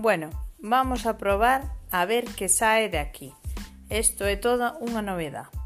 Bueno, vamos a probar a ver que sae de aquí. Isto é toda unha novedade.